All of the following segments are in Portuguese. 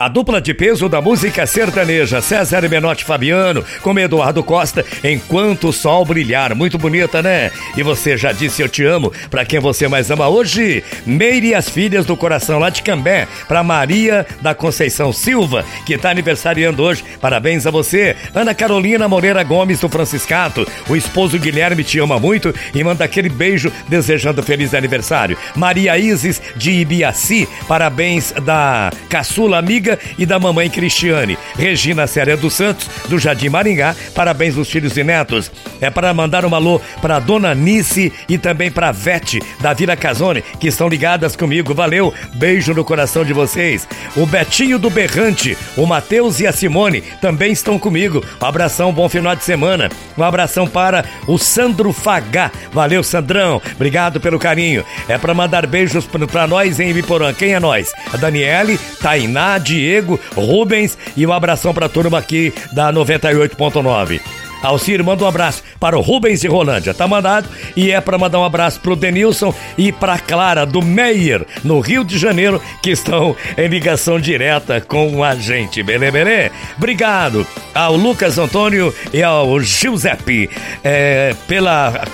A dupla de peso da música sertaneja, César Menotti Fabiano, com Eduardo Costa, Enquanto o Sol Brilhar. Muito bonita, né? E você já disse eu te amo para quem você mais ama hoje? Meire e as Filhas do Coração, lá de Cambé, para Maria da Conceição Silva, que tá aniversariando hoje. Parabéns a você. Ana Carolina Moreira Gomes do Franciscato, o esposo Guilherme te ama muito e manda aquele beijo desejando feliz aniversário. Maria Isis de Ibiaci, parabéns da caçula amiga e da mamãe Cristiane. Regina Séria dos Santos, do Jardim Maringá, parabéns aos filhos e netos. É para mandar um alô para Dona Nice e também para Vete, da Vila Casone, que estão ligadas comigo. Valeu, beijo no coração de vocês. O Betinho do Berrante, o Matheus e a Simone também estão comigo. Um abração, bom final de semana. Um abração para o Sandro Fagá. Valeu, Sandrão. Obrigado pelo carinho. É para mandar beijos para nós em Ibiporã. Quem é nós? A Daniele, Tainá, Di Diego, Rubens e um abração para a turma aqui da 98.9. Alcir, manda um abraço para o Rubens de Rolândia. Tá mandado. E é para mandar um abraço pro Denilson e pra Clara do Meyer, no Rio de Janeiro, que estão em ligação direta com a gente. Belê, belê? Obrigado ao Lucas Antônio e ao Giuseppe é, pela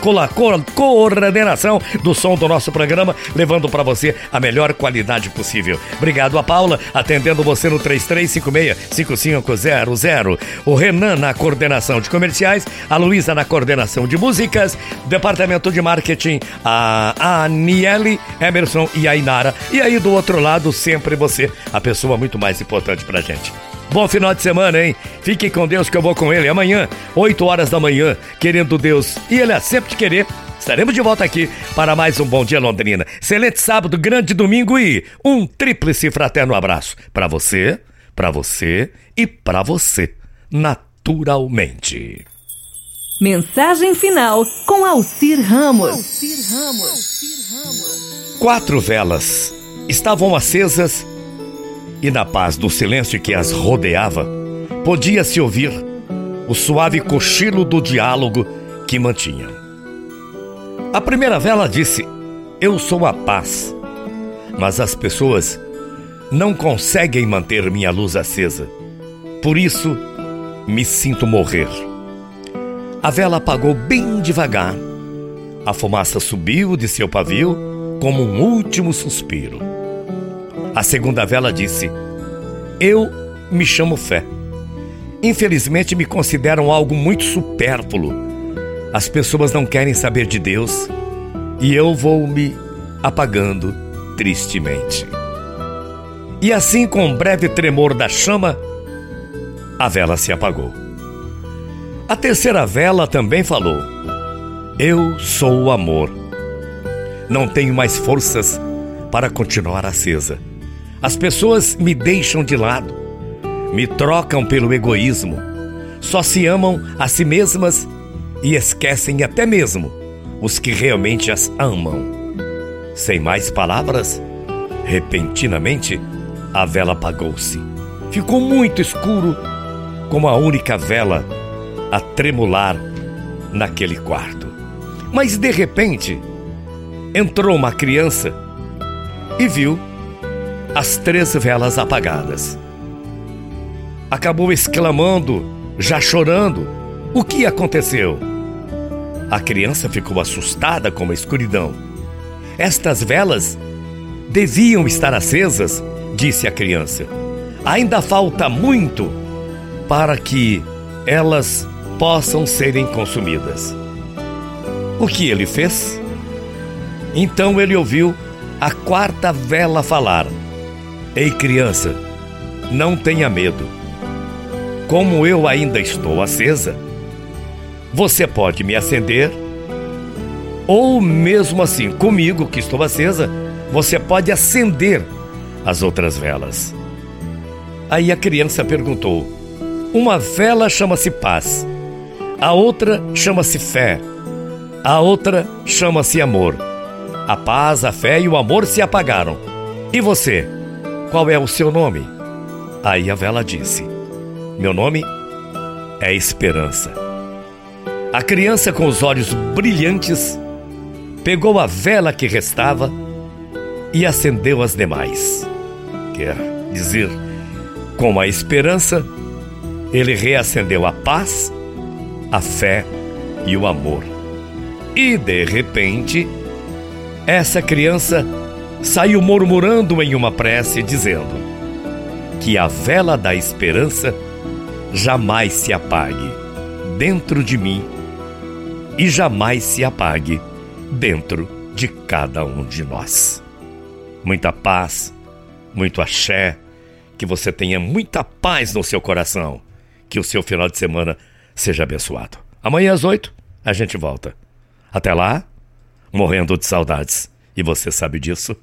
coordenação do som do nosso programa, levando para você a melhor qualidade possível. Obrigado a Paula, atendendo você no 3356-5500. O Renan na coordenação de comercial comerciais, a Luísa na coordenação de músicas, departamento de marketing, a Aniele, Emerson e a Inara. E aí do outro lado, sempre você, a pessoa muito mais importante pra gente. Bom final de semana, hein? Fique com Deus que eu vou com ele amanhã, 8 horas da manhã, querendo Deus. E ele é sempre te querer. Estaremos de volta aqui para mais um Bom Dia Londrina. Excelente sábado, grande domingo e um tríplice fraterno abraço para você, para você e para você. Na naturalmente. Mensagem final com Alcir Ramos. Alcir Ramos. Quatro velas estavam acesas e na paz do silêncio que as rodeava, podia-se ouvir o suave cochilo do diálogo que mantinham. A primeira vela disse: Eu sou a paz. Mas as pessoas não conseguem manter minha luz acesa. Por isso, me sinto morrer. A vela apagou bem devagar. A fumaça subiu de seu pavio como um último suspiro. A segunda vela disse: Eu me chamo fé. Infelizmente me consideram algo muito supérfluo. As pessoas não querem saber de Deus e eu vou me apagando tristemente. E assim, com um breve tremor da chama, a vela se apagou. A terceira vela também falou: Eu sou o amor. Não tenho mais forças para continuar acesa. As pessoas me deixam de lado, me trocam pelo egoísmo, só se amam a si mesmas e esquecem até mesmo os que realmente as amam. Sem mais palavras, repentinamente a vela apagou-se. Ficou muito escuro como a única vela a tremular naquele quarto. Mas de repente, entrou uma criança e viu as três velas apagadas. Acabou exclamando, já chorando: O que aconteceu? A criança ficou assustada com a escuridão. Estas velas deviam estar acesas, disse a criança. Ainda falta muito para que elas possam serem consumidas. O que ele fez? Então ele ouviu a quarta vela falar: Ei, criança, não tenha medo. Como eu ainda estou acesa, você pode me acender, ou mesmo assim, comigo que estou acesa, você pode acender as outras velas. Aí a criança perguntou: uma vela chama-se paz, a outra chama-se fé, a outra chama-se amor. A paz, a fé e o amor se apagaram. E você? Qual é o seu nome? Aí a vela disse: Meu nome é Esperança. A criança, com os olhos brilhantes, pegou a vela que restava e acendeu as demais. Quer dizer, Com a esperança, ele reacendeu a paz, a fé e o amor. E de repente, essa criança saiu murmurando em uma prece, dizendo: Que a vela da esperança jamais se apague dentro de mim e jamais se apague dentro de cada um de nós. Muita paz, muito axé, que você tenha muita paz no seu coração, que o seu final de semana seja abençoado. Amanhã às oito, a gente volta. Até lá, morrendo de saudades. E você sabe disso?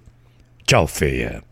Tchau, feia.